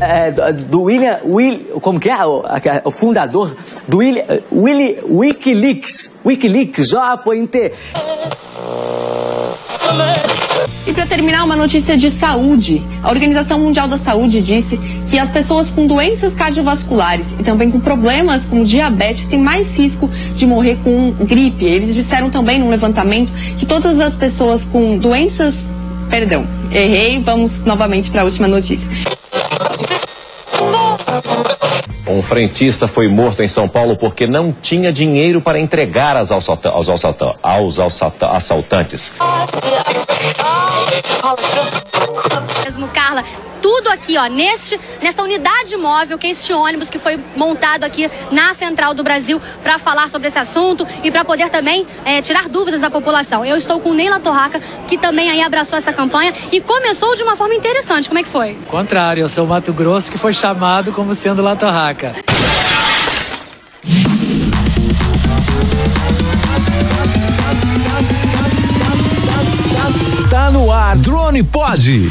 É, do William, Will, como que é o, fundador do William, Willy, Wikileaks, Wikileaks já foi inter... E para terminar, uma notícia de saúde. A Organização Mundial da Saúde disse que as pessoas com doenças cardiovasculares e também com problemas como diabetes têm mais risco de morrer com gripe. Eles disseram também num levantamento que todas as pessoas com doenças. Perdão, errei. Vamos novamente para a última notícia. Um frentista foi morto em São Paulo porque não tinha dinheiro para entregar aos, assalta aos, assalta aos assalta assaltantes. Mesmo, Carla, tudo aqui, ó, neste, nessa unidade móvel, que é este ônibus que foi montado aqui na Central do Brasil para falar sobre esse assunto e para poder também é, tirar dúvidas da população. Eu estou com Neila Torraca, que também aí abraçou essa campanha e começou de uma forma interessante. Como é que foi? Contrário, eu sou o Mato Grosso que foi chamado como sendo La Torraca. Está no ar, Drone Pod.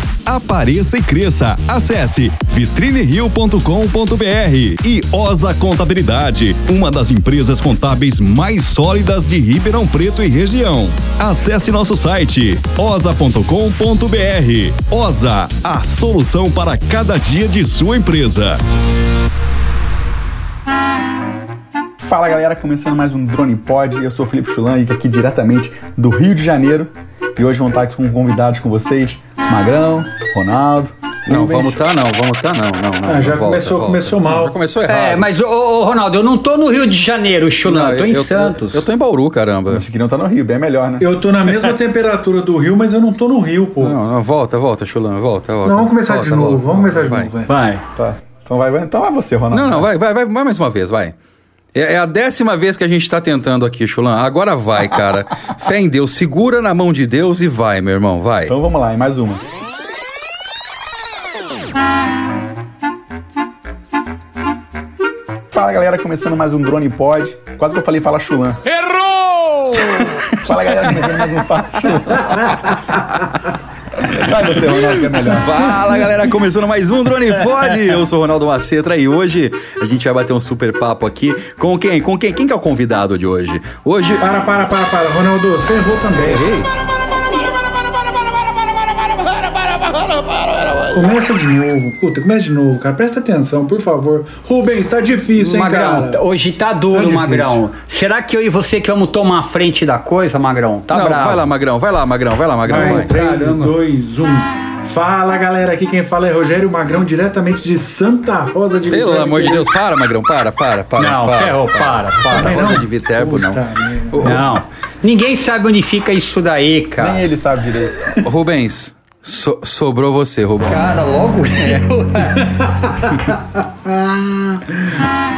Apareça e cresça. Acesse vitrinerio.com.br e Osa Contabilidade, uma das empresas contábeis mais sólidas de Ribeirão Preto e região. Acesse nosso site osa.com.br. Osa, a solução para cada dia de sua empresa. Fala galera, começando mais um Drone Pod. Eu sou Felipe Chulan e aqui diretamente do Rio de Janeiro. E hoje vão estar aqui com convidados com vocês, Magrão, Ronaldo. Não, vamos tá não, vamos tá não, não, não. Ah, já volta, começou, volta. começou mal. Já começou errado. É, mas ô, ô, Ronaldo, eu não tô no Rio de Janeiro, Chulan, Não, eu tô em eu, Santos. Eu, eu tô em Bauru, caramba. Acho que não tá no Rio, bem melhor, né? Eu tô na mesma temperatura do Rio, mas eu não tô no Rio, pô. Não, não, volta, volta, Chulan, volta, volta. Não, vamos começar Volta, de novo, volta, vamos começar de vai. novo, vai. Vai. Tá. Então vai, vai, então é você, Ronaldo. Não, não, vai, vai, vai, vai mais uma vez, vai. É, é a décima vez que a gente tá tentando aqui, Chulan. Agora vai, cara. Fé em Deus, segura na mão de Deus e vai, meu irmão, vai. Então vamos lá, em mais uma. Fala galera, começando mais um Drone Pod. Quase que eu falei Fala Chulan. Errou! Fala galera, começando mais um Fala Chulan. Vai você, Ronaldo, que é melhor. Fala galera, começando mais um Drone Pod. Eu sou o Ronaldo Macetra e hoje a gente vai bater um super papo aqui com quem? Com quem? Quem que é o convidado de hoje? Hoje. Para, para, para, para. Ronaldo, você errou também. Errei? Começa de novo. Puta, começa de novo, cara. Presta atenção, por favor. Rubens, tá difícil, hein, Magrão, cara? hoje tá duro, Tá. Magrão. Será que eu e você que vamos tomar a frente da coisa, Magrão? Tá Não, bravo. vai lá, Magrão, vai lá, Magrão, vai lá, Magrão, Vai, vai. 3, Caramba. 2, 1. Fala, galera. Aqui quem fala é Rogério Magrão, diretamente de Santa Rosa de Pelo Vitória. amor de Deus, para, Magrão, para, para, para. Não, para, ferrou, para, para. Santa Não. Rosa de Viterbo, não. Não. Ninguém sabe onde fica isso daí, cara. Nem ele sabe direito. Rubens, so- sobrou você, Rubens. Cara, logo eu.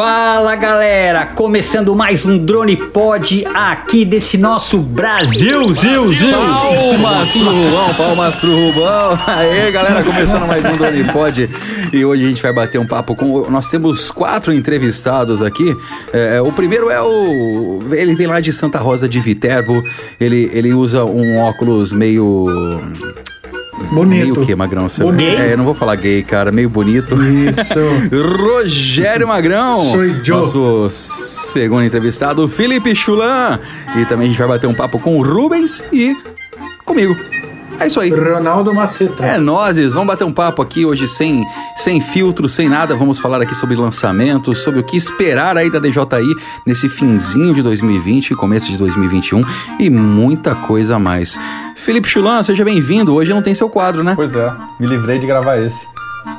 Fala galera, começando mais um Drone Pod aqui desse nosso Brasil, Zil, Zil. Palmas pro Rubão, palmas pro Rubão. Aê, galera, começando mais um Drone Pod. E hoje a gente vai bater um papo com. Nós temos quatro entrevistados aqui. É, é, o primeiro é o. Ele vem lá de Santa Rosa de Viterbo. Ele, ele usa um óculos meio. Bonito. Meio o que, Magrão? Você- Bonito. É, eu não vou falar gay, cara. Meio bonito. Isso. Rogério Magrão, Sou Joe. nosso segundo entrevistado, Felipe Chulan. E também a gente vai bater um papo com o Rubens e comigo. É isso aí. Ronaldo Macetra. É nós, vamos bater um papo aqui hoje sem, sem filtro, sem nada. Vamos falar aqui sobre lançamentos, sobre o que esperar aí da DJI nesse finzinho de 2020, começo de 2021 e muita coisa a mais. Felipe Chulan, seja bem-vindo. Hoje não tem seu quadro, né? Pois é, me livrei de gravar esse.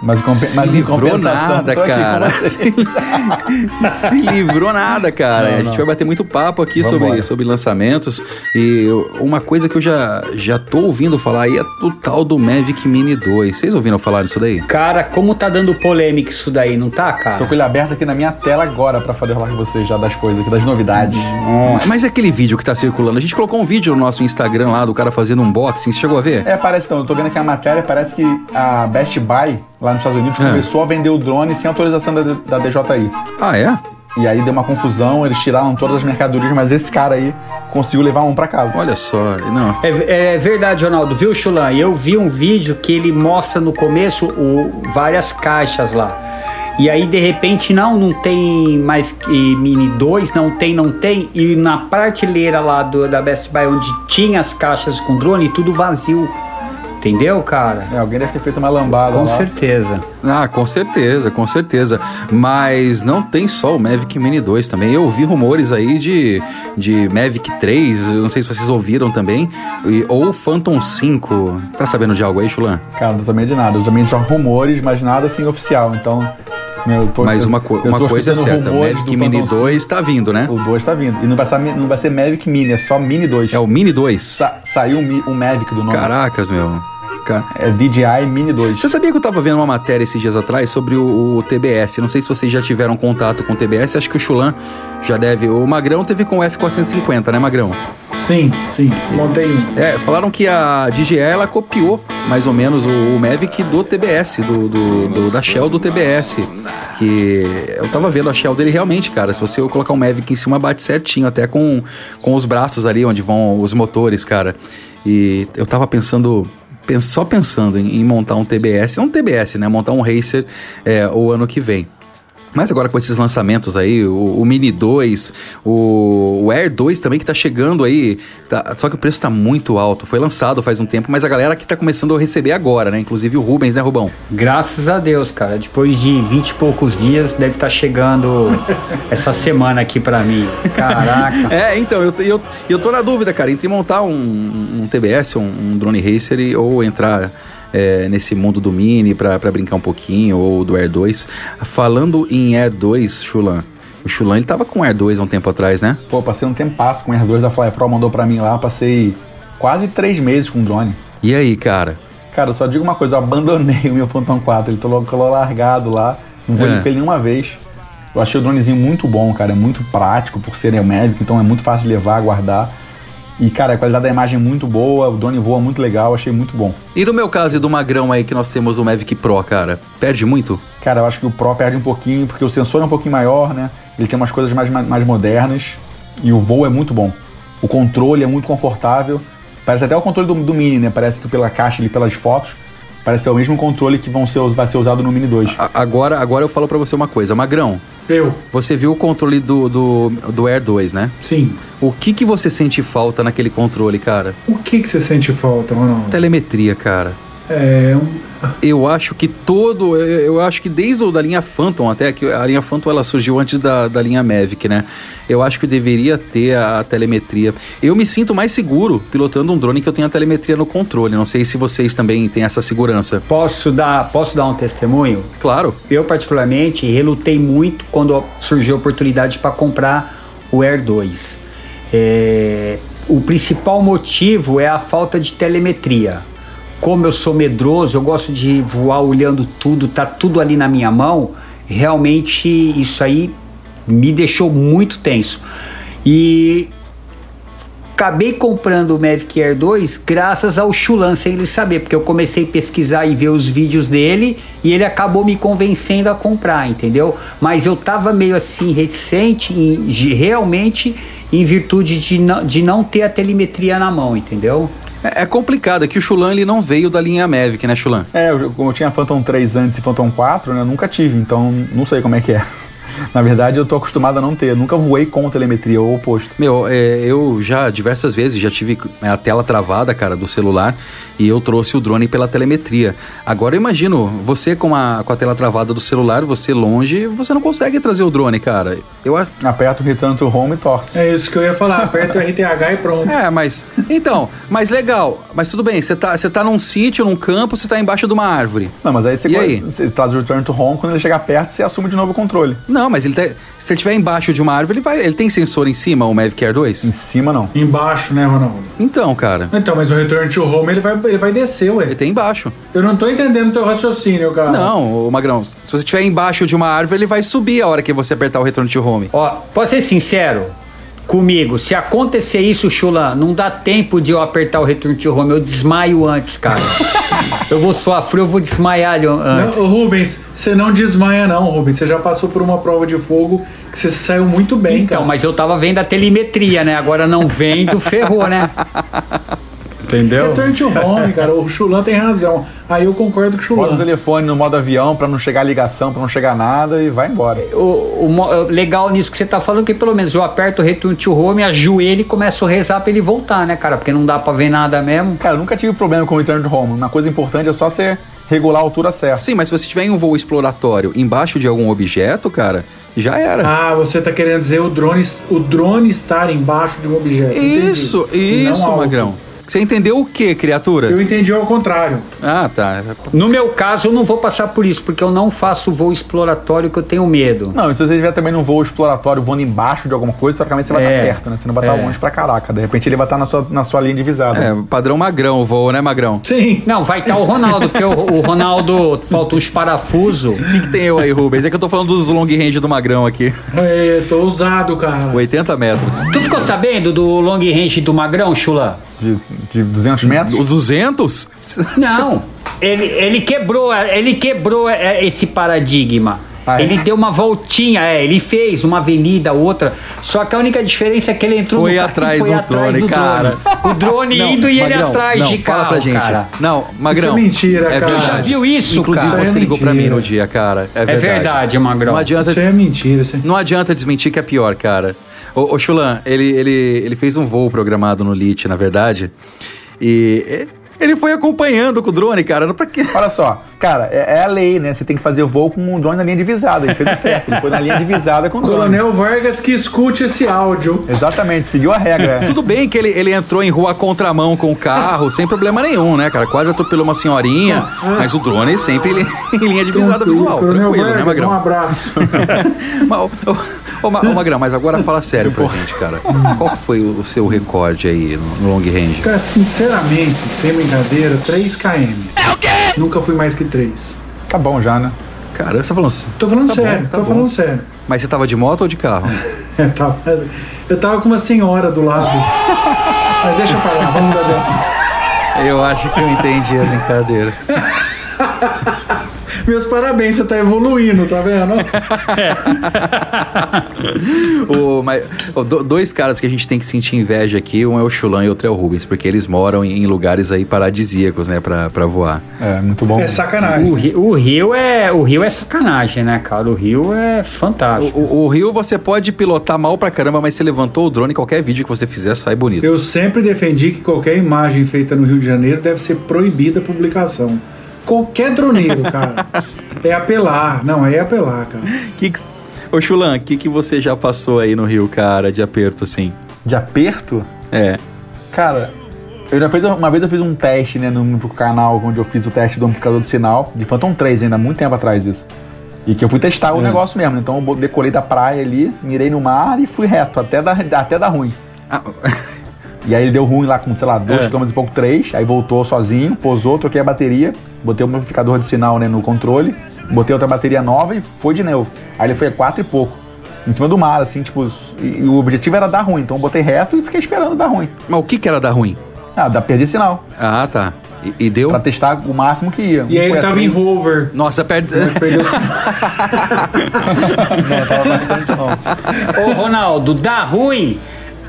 Mas, compen- Se mas em livrou nada, tô cara. vocês. Se livrou nada, cara. Não, a gente não. vai bater muito papo aqui sobre, sobre lançamentos. E uma coisa que eu já, já tô ouvindo falar aí é o tal do Mavic Mini 2. Vocês ouviram falar disso daí? Cara, como tá dando polêmica isso daí, não tá, Tô cara? com ele aberto aqui na minha tela agora pra poder falar com vocês já das coisas aqui, das novidades. Nossa. Mas é aquele vídeo que tá circulando. A gente colocou um vídeo no nosso Instagram lá do cara fazendo um unboxing. Você chegou a ver? É, parece então, eu tô vendo aqui a matéria, parece que a Best Buy, lá nos Estados Unidos, É. começou a vender o drone sem autorização da, da DJI. Ah, é? E aí deu uma confusão, eles tiraram todas as mercadorias, mas esse cara aí conseguiu levar um pra casa. Olha só. Não. É, é verdade, Ronaldo, viu, Chulan? Eu vi um vídeo que ele mostra no começo o- várias caixas lá. E aí, de repente, não, não tem mais Mini 2, não tem, não tem. E na prateleira lá do, da Best Buy, onde tinha as caixas com drone, tudo vazio. Entendeu, cara? É, alguém deve ter feito uma lambada Com lá. certeza. Ah, com certeza, com certeza. Mas não tem só o Mavic Mini 2 também. Eu ouvi rumores aí de, de Mavic 3, eu não sei se vocês ouviram também, e- ou Phantom 5. Tá sabendo de algo aí, Chulan? Cara, não sabia de nada. Eu também só rumores, mas nada assim oficial. Então, eu tô, Mas uma, co- uma coisa é certa, o Mavic Mini Phantom 2 tá vindo, né? 5. O 2 tá vindo. E não vai, ser, não vai ser Mavic Mini, é só Mini 2. É o Mini 2. Sa- saiu o, Mavic do nome. Caracas, meu. Cara. É DJI Mini 2. Você sabia que eu tava vendo uma matéria esses dias atrás sobre o, o TBS? Não sei se vocês já tiveram contato com o TBS, acho que o Chulan já deve. O Magrão teve com o F450, né, Magrão? Sim, sim. Montei um. É, falaram que a DJI ela copiou mais ou menos o, o Mavic do TBS, do, do- do- da Shell do TBS. Que eu tava vendo a Shell dele realmente, cara. Se você colocar um Mavic em cima, bate certinho, até com, com os braços ali onde vão os motores, cara. E eu tava pensando. pens- Só pensando em, em montar um TBS, não um TBS, né? Montar um Racer é, o ano que vem. Mas agora com esses lançamentos aí, o, o Mini 2, o, o Air 2 também que tá chegando aí, tá- só que o preço tá muito alto. Foi lançado faz um tempo, mas a galera que tá começando a receber agora, né? Inclusive o Rubens, né, Rubão? Graças a Deus, cara. Depois de 20 e poucos dias, deve estar chegando essa semana aqui pra mim. Caraca. É, então, eu, eu, eu tô na dúvida, cara, entre montar um, um TBS, um, um drone racer e- ou entrar é, nesse mundo do Mini pra, pra brincar um pouquinho, ou do Air 2. Falando em Air 2, Chulan, o Chulan ele tava com Air 2 há um tempo atrás, né? Pô, passei um tempo passo com o R2 da Fly Pro, mandou pra mim lá, passei quase três meses com o drone. E aí, cara? Cara, eu só digo uma coisa, eu abandonei o meu Phantom 4, ele tô colou largado lá, não vou É. com ele nenhuma vez. Eu achei o dronezinho muito bom, cara, é muito prático por ser Mavic, então é muito fácil de levar, guardar. E, cara, a qualidade da imagem é muito boa, o drone voa muito legal, achei muito bom. E no meu caso e do Magrão aí que nós temos o Mavic Pro, cara, perde muito? Cara, eu acho que o Pro perde um pouquinho, porque o sensor é um pouquinho maior, né? Ele tem umas coisas mais, mais modernas e o voo é muito bom. O controle é muito confortável. Parece até o controle do, do Mini, né? Parece que pela caixa e pelas fotos, parece ser o mesmo controle que vão ser, vai ser usado no Mini 2. A- agora, agora eu falo pra você uma coisa, Magrão. Eu. Você viu o controle do, do, do Air 2, né? Sim. O que que você sente falta naquele controle, cara? O que que você sente falta, Ronaldo? Telemetria, cara. É um... Eu acho que todo. Eu, acho que desde da linha Phantom, até que a linha Phantom ela surgiu antes da, da linha Mavic, né? Eu acho que deveria ter a telemetria. Eu me sinto mais seguro pilotando um drone que eu tenho a telemetria no controle. Não sei se vocês também têm essa segurança. Posso dar, posso dar um testemunho? Claro. Eu, particularmente, relutei muito quando surgiu a oportunidade para comprar o Air 2. É, o principal motivo é a falta de telemetria. Como eu sou medroso, eu gosto de voar olhando tudo, tá tudo ali na minha mão. Realmente isso aí me deixou muito tenso. E acabei comprando o Mavic Air 2 graças ao Chulan, sem ele saber, porque eu comecei a pesquisar e ver os vídeos dele e ele acabou me convencendo a comprar, entendeu? Mas eu tava meio assim reticente, em- de- realmente em virtude de não, de não ter a telemetria na mão, entendeu? É, é complicado, é que o Chulan ele não veio da linha Mavic, né, Chulan? É, eu, como eu tinha Phantom 3 antes e Phantom 4, né? Eu nunca tive, então não sei como é que é. Na verdade, eu tô acostumado a não ter. Nunca voei com telemetria, ou o oposto. Meu, é, eu já diversas vezes já tive a tela travada, cara, do celular e eu trouxe o drone pela telemetria. Agora eu imagino, você com a, com a tela travada do celular, você longe, você não consegue trazer o drone, cara. Eu acho. Aperta o return to home e torce. É isso que eu ia falar. Aperta o RTH e pronto. É, mas. Então, mas legal. Mas tudo bem, você tá, você tá num sítio, num campo, você tá embaixo de uma árvore. Não, mas aí você, E aí? você traz o return to home, quando ele chegar perto, você assume de novo o controle. Não, mas ele tá, se ele estiver embaixo de uma árvore, ele vai. Ele tem sensor em cima, o Mavic Air 2? Em cima não. Embaixo, né, Ronaldo? Então, cara. Então, mas o Return to Home ele vai, ele vai descer, ué. Ele tem embaixo. Eu não tô entendendo o teu raciocínio, cara. Não, ô Magrão, se você estiver embaixo de uma árvore, ele vai subir a hora que você apertar o return to home. Ó, posso ser sincero comigo? Se acontecer isso, Chula, não dá tempo de eu apertar o return to home. Eu desmaio antes, cara. eu vou frio, eu vou desmaiar antes. Não, Rubens, você não desmaia não, Rubens. Você já passou por uma prova de fogo que você saiu muito bem, Então, cara. mas eu tava vendo a telemetria, né? Agora não vendo, ferrou, né? Entendeu? Return to Home, cara. O Chulan tem razão. Aí eu concordo com o Bota o Chulan. telefone no modo avião pra não chegar ligação, pra não chegar nada e vai embora. O, o o legal nisso que você tá falando é que pelo menos eu aperto o return to home, ajoelho e começo a rezar pra ele voltar, né, cara? Porque não dá pra ver nada mesmo. Cara, eu nunca tive problema com o return to home. Uma coisa importante é só você regular a altura certa. Sim, mas se você tiver em um voo exploratório embaixo de algum objeto, cara, já era. Ah, você tá querendo dizer o drone, o drone estar embaixo de um objeto. Entendi. isso, Não isso, alto. Magrão. Você entendeu o que, criatura? Eu entendi ao contrário. Ah, tá. No meu caso, eu não vou passar por isso, porque eu não faço voo exploratório que eu tenho medo. Não, e se você estiver também num voo exploratório voando embaixo de alguma coisa, teoricamente você vai É. estar perto, né? Você não vai estar É. longe pra caraca. De repente ele vai estar na sua, na sua linha divisada. É, padrão Magrão o voo, né, Magrão? Sim. Não, vai estar o Ronaldo, porque o, o Ronaldo falta uns parafusos. O que, que tem eu aí, Rubens? É que eu tô falando dos long range do Magrão aqui. É, tô ousado, cara. 80 metros. Tu ficou sabendo do long range do Magrão, Chula? De, de 200 metros? O 200? Não. Ele, ele quebrou, ele quebrou é, esse paradigma. Ah, é? Ele deu uma voltinha, é, ele fez uma avenida, outra. Só que a única diferença é que ele entrou Foi no carro atrás foi do atrás drone, do cara. drone. O drone Não, indo e ele atrás não, de fala carro, pra gente. cara. Não, Magrão. Isso é mentira, cara. verdade. Já viu isso, Inclusive, cara? você Isso é ligou pra mim no dia, cara. É É verdade. verdade, Magrão. Não adianta, Isso é mentira. Isso é... não adianta desmentir que é pior, cara. Ô, ô Chulan, ele, ele, ele fez um voo programado no LIT, na verdade. E ele foi acompanhando com o drone, cara. Pra quê? Olha só, cara, é, é a lei, né? Você tem que fazer o voo com o drone na linha divisada. Ele fez o certo. Ele foi na linha divisada com o drone. Coronel Vargas que escute esse áudio. Exatamente, seguiu a regra. Tudo bem que ele, ele entrou em rua contramão com o carro, sem problema nenhum, né, cara? Quase atropelou uma senhorinha, mas o drone sempre ele, em linha divisada visual, Coronel tranquilo, né, Vargas, um Magrão? abraço. Mas, ô, ô, ô, Ma- ô, Magrão, mas agora fala sério pra gente, cara. Qual foi o, seu recorde aí no, long range? Cara, sinceramente, sem brincadeira, 3 km. É o quê? Nunca fui mais que 3. Tá bom já, né? Cara, você tá falando. Tô falando Tá sério, bom, tá tô bom. falando sério. Mas você tava de moto ou de carro? Eu tava, eu tava com uma senhora do lado. Mas deixa pra lá, vamos mudar de assunto. Eu acho que eu entendi a brincadeira. Meus parabéns, você tá evoluindo, tá vendo? O, mas, do- dois caras que a gente tem que sentir inveja aqui, um é o Chulan e outro é o Rubens, porque eles moram em, lugares aí paradisíacos, né, pra, pra voar. É, muito bom. É sacanagem. O, Ri- o Rio é o Rio é sacanagem, né, cara? O Rio é fantástico. O, o- o Rio você pode pilotar mal pra caramba, mas você levantou o drone, qualquer vídeo que você fizer sai bonito. Eu sempre defendi que qualquer imagem feita no Rio de Janeiro deve ser proibida a publicação. Qualquer droneiro, cara. É apelar. Não, é apelar, cara. Que que- Ô Chulan, o que, que você já passou aí no Rio, cara, de aperto assim? De aperto? É. Cara, eu já fiz, uma vez eu fiz um teste, né, no, no canal onde eu fiz o teste do amplificador de sinal, de Phantom 3 ainda, há muito tempo atrás isso. E que eu fui testar o negócio mesmo, né? então eu decolei da praia ali, mirei no mar e fui reto, até dar, até dar ruim. Ah, E aí ele deu ruim lá com, sei lá, 2 É. km e pouco, 3, aí voltou sozinho, posou, troquei a bateria, botei o amplificador de sinal né, no controle, botei outra bateria nova e foi de novo. Aí ele foi a 4 e pouco, em cima do mar, assim, tipo, e, e o objetivo era dar ruim, então eu botei reto e fiquei esperando dar ruim. mas o que que era dar ruim? Ah, dá perder sinal. Ah, tá. E, e deu? Pra testar o máximo que ia. E aí Um ele tava em três- rover. Nossa, perde... Perdeu Não, tava bastante não. Ô, Ronaldo, dá ruim.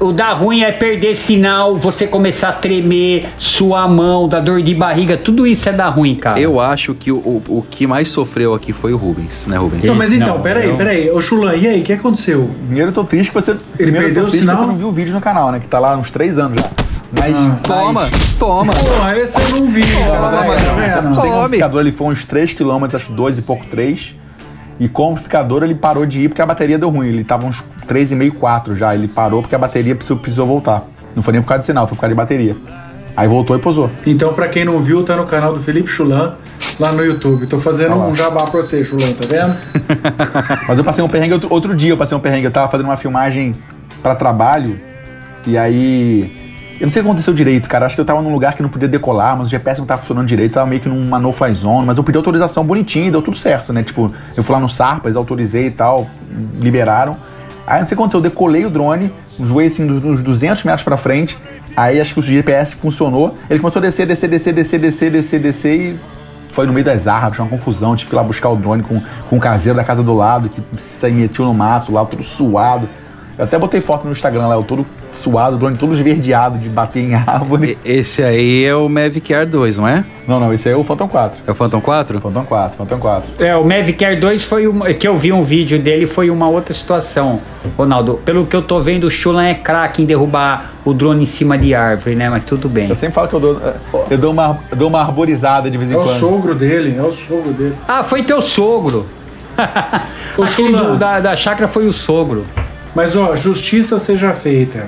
O dar ruim é perder sinal, você começar a tremer, suar a mão, dar dor de barriga, tudo isso é dar ruim, cara. Eu acho que o, o, o que mais sofreu aqui foi o Rubens, né, Rubens? Não, mas então, Não, peraí, eu- peraí. Ô Chulan, e aí, o que aconteceu? Primeiro eu tô triste que você. primeiro eu perdeu o sinal? você não viu o vídeo no canal, né? Que tá lá há uns três anos já. Mas. Toma, toma. Porra, esse eu não vi, cara. mas tá? Não sei o amplificador ele foi uns 3 km, acho que 2 e pouco 3. E com o amplificador ele parou de ir porque a bateria deu ruim. Ele tava uns 3,5, 4 já. Ele parou porque a bateria precisou, precisou voltar. Não foi nem por causa de sinal, foi por causa de bateria. Aí voltou e posou. Então, pra quem não viu, tá no canal do Felipe Chulan, lá no YouTube. Tô fazendo lá. um jabá pra você, Chulan, tá vendo? Mas eu passei um perrengue outro, outro dia, eu passei um perrengue. Eu tava fazendo uma filmagem pra trabalho. E aí. Eu não sei o que aconteceu direito, cara. Acho que eu tava num lugar que não podia decolar, mas o GPS não tava funcionando direito, tava meio que numa no-fly zone, mas eu pedi autorização bonitinho e deu tudo certo, né? Tipo, eu fui lá no Sarpas, autorizei e tal, liberaram. Aí não sei o que aconteceu, eu decolei o drone, voei assim dos 200 metros pra frente, aí acho que o GPS funcionou, ele começou a descer, descer, descer, descer, descer, descer, descer e foi no meio das árvores, uma confusão, tive que ir lá buscar o drone com, com o caseiro da casa do lado, que se metiu no mato lá, tudo suado. Eu até botei foto no Instagram lá, eu todo suado, o drone todo esverdeado de bater em árvore. Esse aí é o Mavic Air 2, não é? Não, não, esse aí é o Phantom 4. É o Phantom 4? Phantom 4, Phantom 4. É, o Mavic Air 2 foi uma, que eu vi um vídeo dele, foi uma outra situação, Ronaldo. Pelo que eu tô vendo, o Chulan é craque em derrubar o drone em cima de árvore, né? Mas tudo bem. Eu sempre falo que eu dou, eu dou, uma, eu dou uma arborizada de vez em É o quando. sogro dele, é o sogro dele. Ah, foi teu sogro. Ô, Aquele do- da, da chácara foi o sogro. Mas ó, justiça seja feita.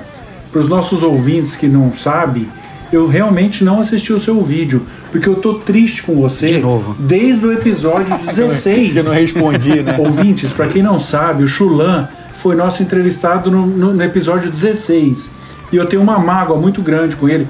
Para os nossos ouvintes que não sabem, eu realmente não assisti o seu vídeo, porque eu tô triste com você. De novo. Desde o episódio 16. Que eu não respondi, né? Ouvintes, para quem não sabe, o Chulan foi nosso entrevistado no, no- no episódio 16. E eu tenho uma mágoa muito grande com ele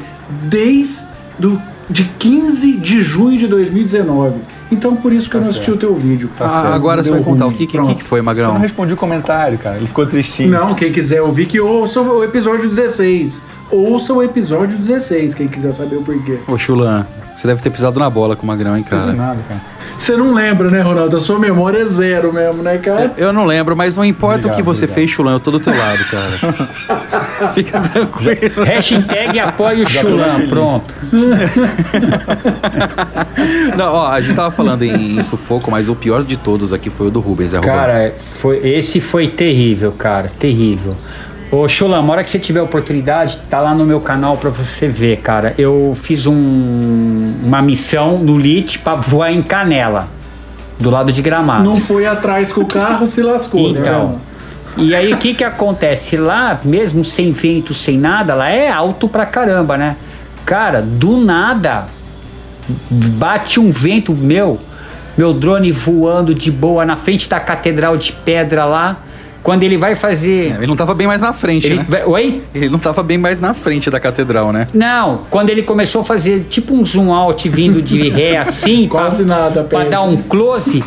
desde do, de 15 de junho de 2019. Então por isso que eu não assisti o teu vídeo. Ah, agora você vai contar o que, que, que foi, Eu não Magrão? respondi o comentário, cara. Ele ficou tristinho. Não, quem quiser ouvir, que ouça o episódio 16. Ouça o episódio 16, quem quiser saber o porquê. Ô, Chulan, você deve ter pisado na bola com o Magrão, hein, Não cara? fiz nada, cara. Você não lembra, né, Ronaldo? A sua memória é zero mesmo, né, cara? Eu não lembro, mas não importa o que Obrigado, você obrigado. fez, Chulan, eu tô do teu lado, cara. Fica tranquilo. Hashtag apoia o Chulan, pronto. Não, ó, a gente tava falando em, em sufoco, mas o pior de todos aqui foi o do Rubens, é Roberto? Cara, foi, esse foi terrível, cara, terrível. Ô, Chulan, uma hora que você tiver oportunidade, tá lá no meu canal pra você ver, cara. Eu fiz um- uma missão no LIT pra voar em Canela, do lado de Gramado. Não foi atrás com o carro, se lascou, né? Então, e aí o que que acontece? Lá, mesmo sem vento, sem nada, lá é alto pra caramba, né? Cara, do nada, bate um vento meu, meu drone voando de boa na frente da catedral de pedra lá. Quando ele vai fazer. É, Ele não tava bem mais na frente, Ele né? Oi? Ele não tava bem mais na frente da catedral, né? Não, quando ele começou a fazer tipo um zoom out vindo de ré assim, Quase pra, nada perto. dar um close,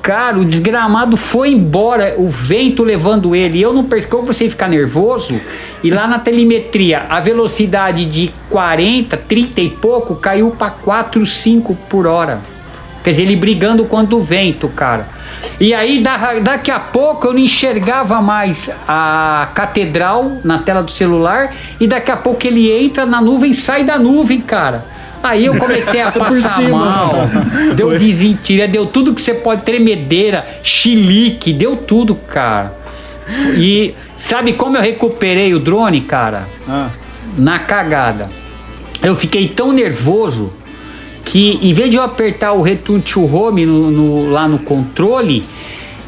cara, o desgramado foi embora, o vento levando ele. E eu não percebi, eu comecei a ficar nervoso. E lá na telemetria, a velocidade de 40, 30 e pouco caiu pra 4, 5 por hora. Quer dizer, ele brigando contra o vento, cara. E aí, da- daqui a pouco, eu não enxergava mais a catedral na tela do celular. E daqui a pouco ele entra na nuvem, sai da nuvem, cara. Aí eu comecei a passar mal. Deu desentira, deu tudo que você pode, tremedeira, chilique, deu tudo, cara. E sabe como eu recuperei o drone, cara? Ah. Na cagada. Eu fiquei tão nervoso que em vez de eu apertar o return to home no- no- lá no controle,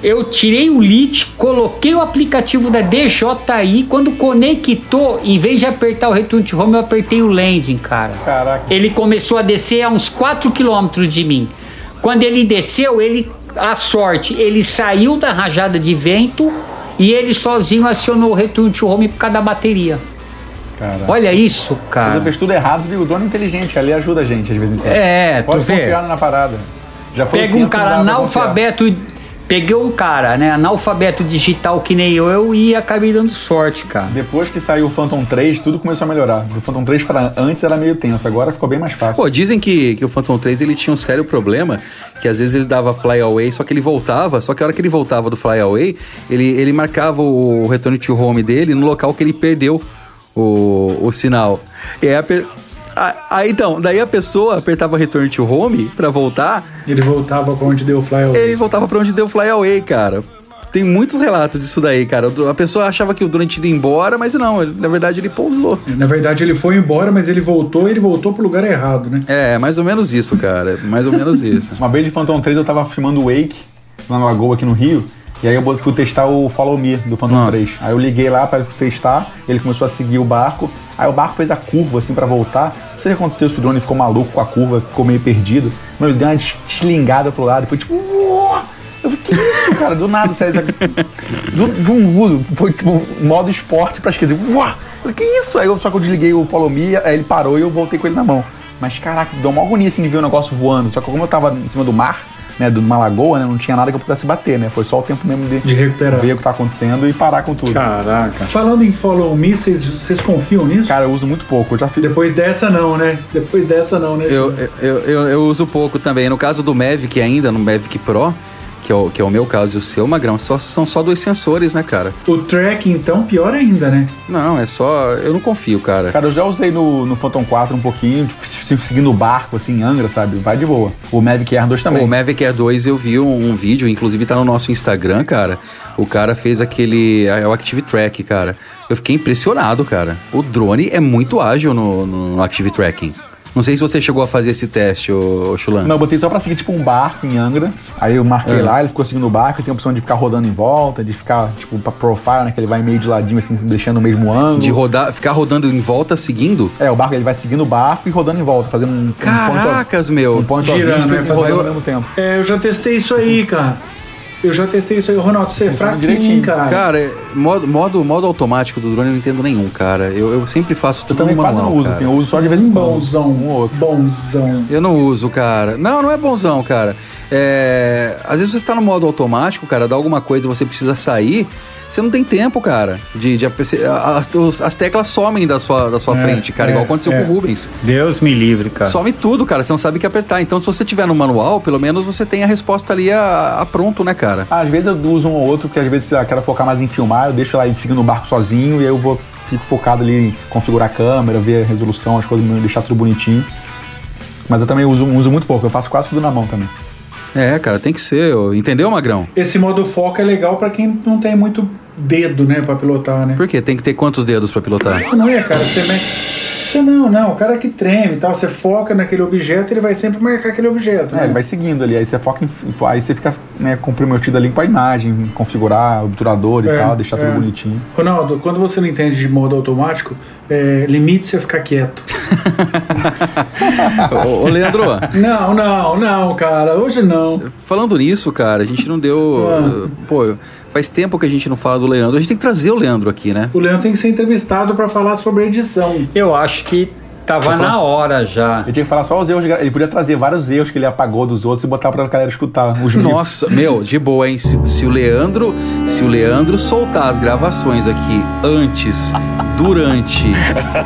eu tirei o lit, coloquei o aplicativo da DJI, quando conectou, em vez de apertar o return to home, eu apertei o landing, cara. Caraca. Ele começou a descer a uns 4 quilômetros de mim. Quando ele desceu, ele, a sorte, ele saiu da rajada de vento e ele sozinho acionou o return to home por causa da bateria. Caraca. Olha isso, cara. fez tudo errado, viu? O dono é inteligente, ali ajuda a gente às vezes em quando. É, Pode tu vê. confiar na parada. Já foi Pega o um cara analfabeto, peguei um cara, né, analfabeto digital que nem eu, eu e acabei dando sorte, cara. Depois que saiu o Phantom 3, tudo começou a melhorar. Do Phantom 3 para antes era meio tenso, agora ficou bem mais fácil. Pô, dizem que, que o Phantom 3 ele tinha um sério problema, que às vezes ele dava fly away, só que ele voltava, só que a hora que ele voltava do fly away, ele, ele marcava o return to home dele no local que ele perdeu o, o sinal. E aí, a pe- aí, então, daí a pessoa apertava return to home pra voltar, Ele voltava pra onde deu o fly ele voltava pra onde deu o fly away, cara. Tem muitos relatos disso daí, cara. A pessoa achava que o drone tinha ido embora, mas não, ele- na verdade ele pousou. Na verdade, ele foi embora, mas ele voltou e ele voltou pro lugar errado, né? É, mais ou menos isso, cara. Mais ou menos isso. Uma vez de Phantom 3 eu tava filmando o Wake lá na Lagoa aqui no Rio. E aí eu fui testar o Follow Me do Phantom Nossa. 3. Aí eu liguei lá pra testar, ele começou a seguir o barco. Aí o barco fez a curva assim pra voltar. Não sei o que aconteceu, se o drone ficou maluco com a curva, ficou meio perdido. Mas ele deu uma des- deslingada pro lado e foi tipo. "Uó!" Eu falei, que isso, cara? Do nada, sério. Do, de um uso. Foi tipo modo esporte pra esquerda. Uó! Eu falei, que isso? Aí eu, só que eu desliguei o Follow Me, aí ele parou e eu voltei com ele na mão. Mas caraca, deu uma agonia assim de ver o negócio voando. Só que como eu tava em cima do mar, né, de uma lagoa, né, não tinha nada que eu pudesse bater, né? Foi só o tempo mesmo de, De recuperar. ver o que tá acontecendo e parar com tudo. Caraca. Falando em Follow Me, vocês confiam nisso? Cara, eu uso muito pouco. Eu já fiz. Depois dessa não, né? Depois dessa não, né? Eu, eu, eu, eu uso pouco também. No caso do Mavic ainda, no Mavic Pro, que é o, que é o meu caso e o seu, Magrão, só, são só dois sensores, né, cara? O track, então, pior ainda, né? Não, é só... Eu não confio, cara. Cara, eu já usei no, no Phantom 4 um pouquinho, tipo, seguindo o barco, assim, em Angra, sabe? Vai de boa. O Mavic Air 2 também. O Mavic Air 2 eu vi um, um vídeo, inclusive tá no nosso Instagram, cara. O cara fez aquele. É o Active Track, cara. Eu fiquei impressionado, cara. O drone é muito ágil no, no, no Active Tracking. Não sei se você chegou a fazer esse teste, ô, ô Chulan. Não, eu botei só pra seguir tipo um barco em Angra. Aí eu marquei É. lá, ele ficou seguindo o barco, tem a opção de ficar rodando em volta, de ficar, tipo, pra profile, né? Que ele vai meio de ladinho, assim, deixando o mesmo ângulo. De rodar, ficar rodando em volta seguindo. É, o barco ele vai seguindo o barco e rodando em volta, fazendo um. Caracas, um meu. Um point of Girando, né? Fazendo- ao mesmo tempo. É, eu já testei isso aí, cara. Eu já testei isso aí. Ronaldo, você é fraquinho, cara. Cara, modo, modo, modo automático do drone eu não entendo nenhum, cara. Eu, eu sempre faço Eu tudo também no quase manual, não uso, cara. assim, eu uso só de vez em quando. Bonzão, Um ou outro. bonzão. Eu não uso, cara. Não, não é bonzão, cara. É, Às vezes você está no modo automático, cara, dá alguma coisa você precisa sair, você não tem tempo, cara. De, de as, as teclas somem da sua, da sua É, frente, cara, é, igual aconteceu é. com o Rubens. Deus me livre, cara. Some tudo, cara. Você não sabe o que apertar. Então, se você tiver no manual, pelo menos você tem a resposta ali a, a pronto, né, cara? Às vezes eu uso um ou outro, porque às vezes eu quero focar mais em filmar, eu deixo lá ele seguindo o barco sozinho e aí eu vou fico focado ali em configurar a câmera, ver a resolução, as coisas, deixar tudo bonitinho. Mas eu também uso, uso muito pouco, eu faço quase tudo na mão também. É, cara, tem que ser. Entendeu, Magrão? Esse modo foco é legal pra quem não tem muito dedo, né, pra pilotar, né? Por quê? Tem que ter quantos dedos pra pilotar? Não é, cara, você mete... Você não, não, o cara que treme e tal, você foca naquele objeto, ele vai sempre marcar aquele objeto, É, né? ele vai seguindo ali, aí você foca em. Aí você fica né, comprometido ali com a imagem, configurar o obturador e É, tal, deixar é. tudo bonitinho. Ronaldo, quando você não entende de modo automático, é, limite-se a ficar quieto. ô, ô, Leandro, Não, não, não, cara, hoje não. falando nisso, cara, a gente não deu. Ah. Pô, faz tempo que a gente não fala do Leandro. A gente tem que trazer o Leandro aqui, né? O Leandro tem que ser entrevistado pra falar sobre edição. Eu acho que tava na hora já. Ele tinha que falar só os erros, de ele podia trazer vários erros que ele apagou dos outros e botar pra galera escutar. Nossa, meu, de boa, hein? Se, se o Leandro, se o Leandro soltar as gravações aqui antes, durante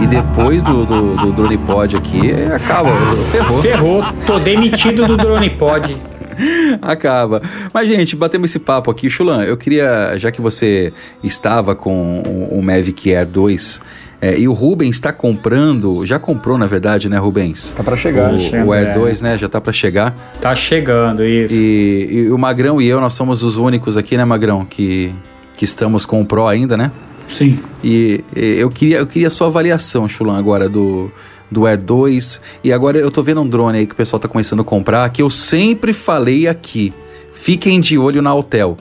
e depois do, do, do Drone Pod aqui, é, acaba, ferrou. Ferrou, tô demitido do Drone Pod. Acaba. Mas, gente, batemos esse papo aqui. Chulan, eu queria, já que você estava com o, o Mavic Air 2 é, e o Rubens está comprando, já comprou na verdade, né, Rubens? Tá pra chegar. O, o Air É. 2, né, já tá para chegar. Tá chegando isso. E, e o Magrão e eu, nós somos os únicos aqui, né, Magrão, que, que estamos com o Pro ainda, né? Sim. E, e eu queria eu queria a sua avaliação, Chulan, agora do, do Air 2. E agora eu tô vendo um drone aí que o pessoal tá começando a comprar, que eu sempre falei aqui. Fiquem de olho na Altel.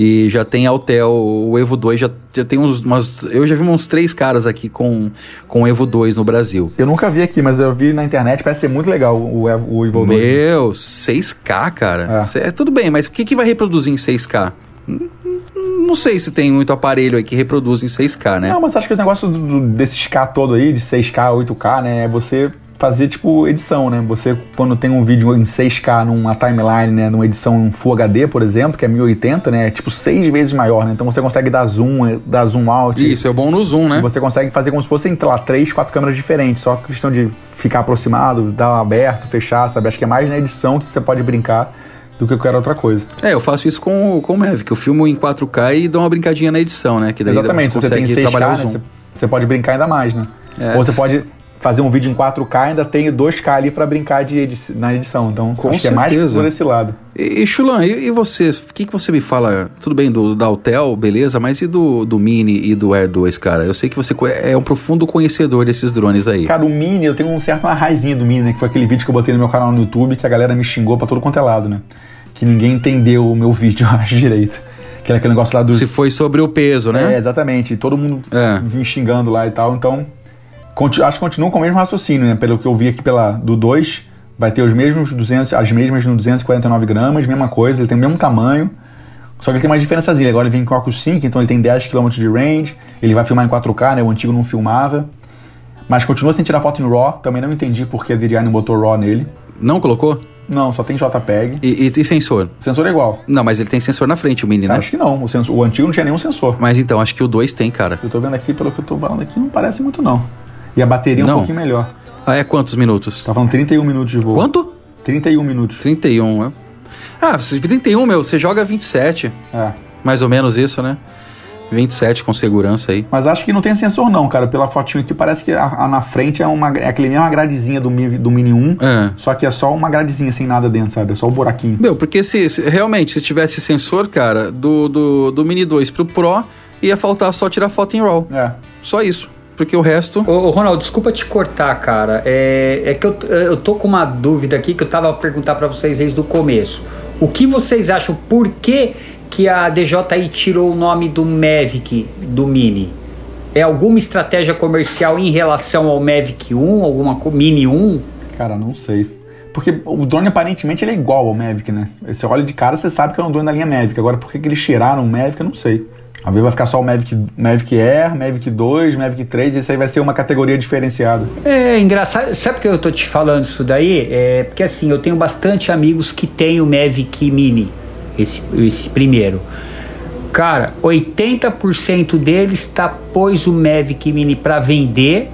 E já tem Altel, o Evo 2 já, já tem uns. Umas, eu já vi uns três caras aqui com, com Evo 2 no Brasil. Eu nunca vi aqui, mas eu vi na internet, parece ser muito legal o, Evo- o Evil 2. Meu, 6K, cara. É. Cê- tudo bem, mas o que, que vai reproduzir em 6K? Não sei se tem muito aparelho aí que reproduz em 6K, né? Não, mas acho que o negócio do, do- desses K todo aí, de 6K, 8K, né, é você fazer, tipo, edição, né? Você, quando tem um vídeo em 6K numa timeline, né, numa edição Full HD, por exemplo, que é 1080, né, é tipo seis vezes maior, né? Então você consegue dar zoom, eh, dar zoom out. Isso, é bom no zoom, né? Você consegue fazer como se fossem, sei lá, três, quatro câmeras diferentes. Só questão de ficar aproximado, dar aberto, fechar, sabe? Acho que é mais na edição que você pode brincar do que qualquer outra coisa. É, eu faço isso com, com o Mavic. Eu filmo em 4K e dou uma brincadinha na edição, né? Que daí Exatamente, você se você tem consegue 6K, trabalhar né, você, você pode brincar ainda mais, né? É. Ou você pode fazer um vídeo em 4K e ainda tem 2K ali pra brincar de edi- na edição. Então, Com acho que é mais certeza. por esse lado. E, e Chulan, e, e você? O que, que você me fala? Tudo bem do da Altel, beleza, mas e do, do Mini e do Air 2, cara? Eu sei que você é um profundo conhecedor desses drones aí. Cara, o Mini, eu tenho um certo uma raivinha do Mini, né? Que foi aquele vídeo que eu botei no meu canal no YouTube que a galera me xingou pra todo quanto é lado, né? Que ninguém entendeu o meu vídeo, eu acho, direito. Que era aquele negócio lá do. Se foi sobre o peso, né? É, exatamente. E todo mundo É. me xingando lá e tal. Então, conti- acho que continua com o mesmo raciocínio, né? Pelo que eu vi aqui pela, do 2, vai ter os mesmos 200, as mesmas no 249 gramas, mesma coisa, ele tem o mesmo tamanho. Só que ele tem uma diferençazinha. Agora ele vem com óculos 5, então ele tem 10 km de range. Ele vai filmar em 4K, né? O antigo não filmava. Mas continua sem tirar foto em RAW. Também não entendi porque a DJI não botou RAW nele. Não colocou? Não, só tem JPEG. E, e- e sensor? Sensor é igual. Não, mas ele tem sensor na frente, o Mini, né? Acho que não. O, sensor, o antigo não tinha nenhum sensor. Mas então, acho que o 2 tem, cara. Eu tô vendo aqui, pelo que eu tô falando aqui, não parece muito não. E a bateria é um pouquinho melhor. Ah, é quantos minutos? Tá falando 31 minutos de voo. Quanto? 31 minutos. 31, é. Ah, você- 31, meu, você joga 27. É. Mais ou menos isso, né? 27 com segurança aí. Mas acho que não tem sensor não, cara. Pela fotinho aqui, parece que a, a na frente é, uma, é aquele mesma gradezinha do, Mi- do Mini 1. É. Só que é só uma gradezinha sem nada dentro, sabe? É só o buraquinho. Meu, porque se, se- realmente, se tivesse sensor, cara, do, do, do Mini 2 pro Pro, ia faltar só tirar foto em RAW. É. Só isso. Porque o resto. Ô, ô, Ronaldo, desculpa te cortar, cara. É, é que eu, eu tô com uma dúvida aqui que eu tava a perguntar pra vocês desde o começo. O que vocês acham? Por que, que a DJI tirou o nome do Mavic do Mini? É alguma estratégia comercial em relação ao Mavic 1, alguma Mini 1? Cara, não sei. Porque o drone aparentemente ele é igual ao Mavic, né? Você olha de cara, você sabe que é um drone da linha Mavic. Agora, por que, que eles tiraram o Mavic, eu não sei. Às vezes vai ficar só o Mavic, Mavic Air, Mavic 2, Mavic 3, e isso aí vai ser uma categoria diferenciada. É engraçado. Sabe por que eu tô te falando isso daí? É porque assim, eu tenho bastante amigos que têm o Mavic Mini, esse, esse primeiro. Cara, 80% deles tá pôs o Mavic Mini para vender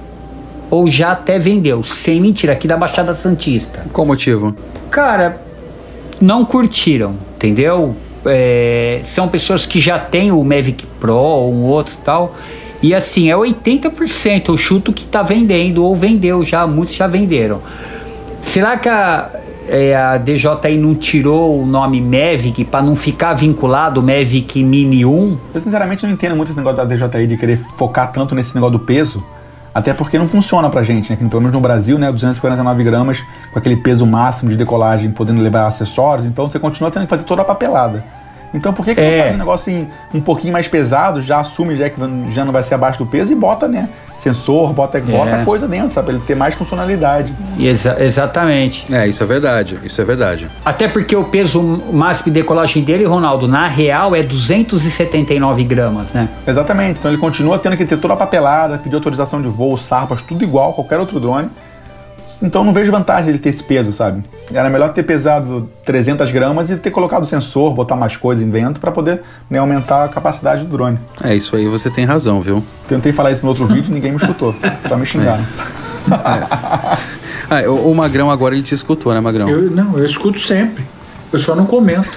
ou já até vendeu, sem mentira, aqui da Baixada Santista. Qual motivo? Cara, não curtiram, entendeu? É, são pessoas que já têm o Mavic Pro ou um outro tal. E assim, é 80%. Eu chuto que tá vendendo ou vendeu já, muitos já venderam. Será que a, é, a DJI não tirou o nome Mavic para não ficar vinculado Mavic Mini 1? Eu sinceramente não entendo muito esse negócio da DJI de querer focar tanto nesse negócio do peso. Até porque não funciona pra gente, né? Pelo menos no Brasil, né? 249 gramas com aquele peso máximo de decolagem, podendo levar acessórios. Então você continua tendo que fazer toda a papelada. Então por que, que É. não faz um negócio assim, um pouquinho mais pesado, já assume já que já não vai ser abaixo do peso e bota, né? Sensor, bota, bota coisa dentro, sabe? Pra ele ter mais funcionalidade. Exa- exatamente. É, isso é verdade. Isso é verdade. Até porque o peso máximo de decolagem dele, Ronaldo, na real é 279 gramas, né? Exatamente. Então ele continua tendo que ter toda a papelada, pedir autorização de voo, sarpas, tudo igual a qualquer outro drone. Então não vejo vantagem dele ter esse peso, sabe? Era melhor ter pesado 300 gramas e ter colocado sensor, botar mais coisa em vento para poder né, aumentar a capacidade do drone. É, isso aí você tem razão, viu? Tentei falar isso no outro vídeo, ninguém me escutou. Só me xingaram. Ah, o, o Magrão agora ele te escutou, né, Magrão? Eu, não, eu escuto sempre. Eu só não comento.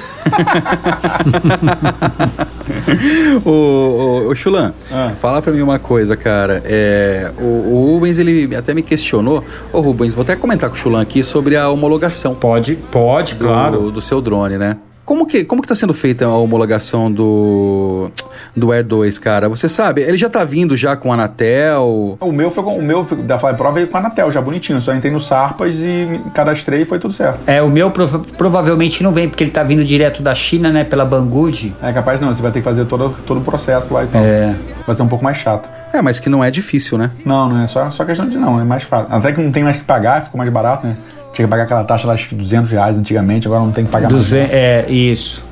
ô, ô, ô, Chulan, Ah. fala pra mim uma coisa, cara. É, o, o Rubens, ele até me questionou. Ô, Rubens, vou até comentar com o Chulan aqui sobre a homologação. Pode, pode, do, claro. do seu drone, né? Como que, como que tá sendo feita a homologação do, do Air 2, cara? Você sabe, ele já tá vindo já com a Anatel. O meu foi com, o meu da Fly Pro veio com a Anatel, já bonitinho. Só entrei no Sarpas e cadastrei e foi tudo certo. É, o meu prova- provavelmente não vem, porque ele tá vindo direto da China, né? Pela Banggood. É capaz não, você vai ter que fazer todo, todo o processo lá e tal. É. Vai ser um pouco mais chato. É, mas que não é difícil, né? Não, não é só, só questão de não, é mais fácil. Até que não tem mais que pagar, ficou mais barato, né? Tinha que pagar aquela taxa lá, acho que 200 reais antigamente, agora não tem que pagar Duzen- mais. é, isso.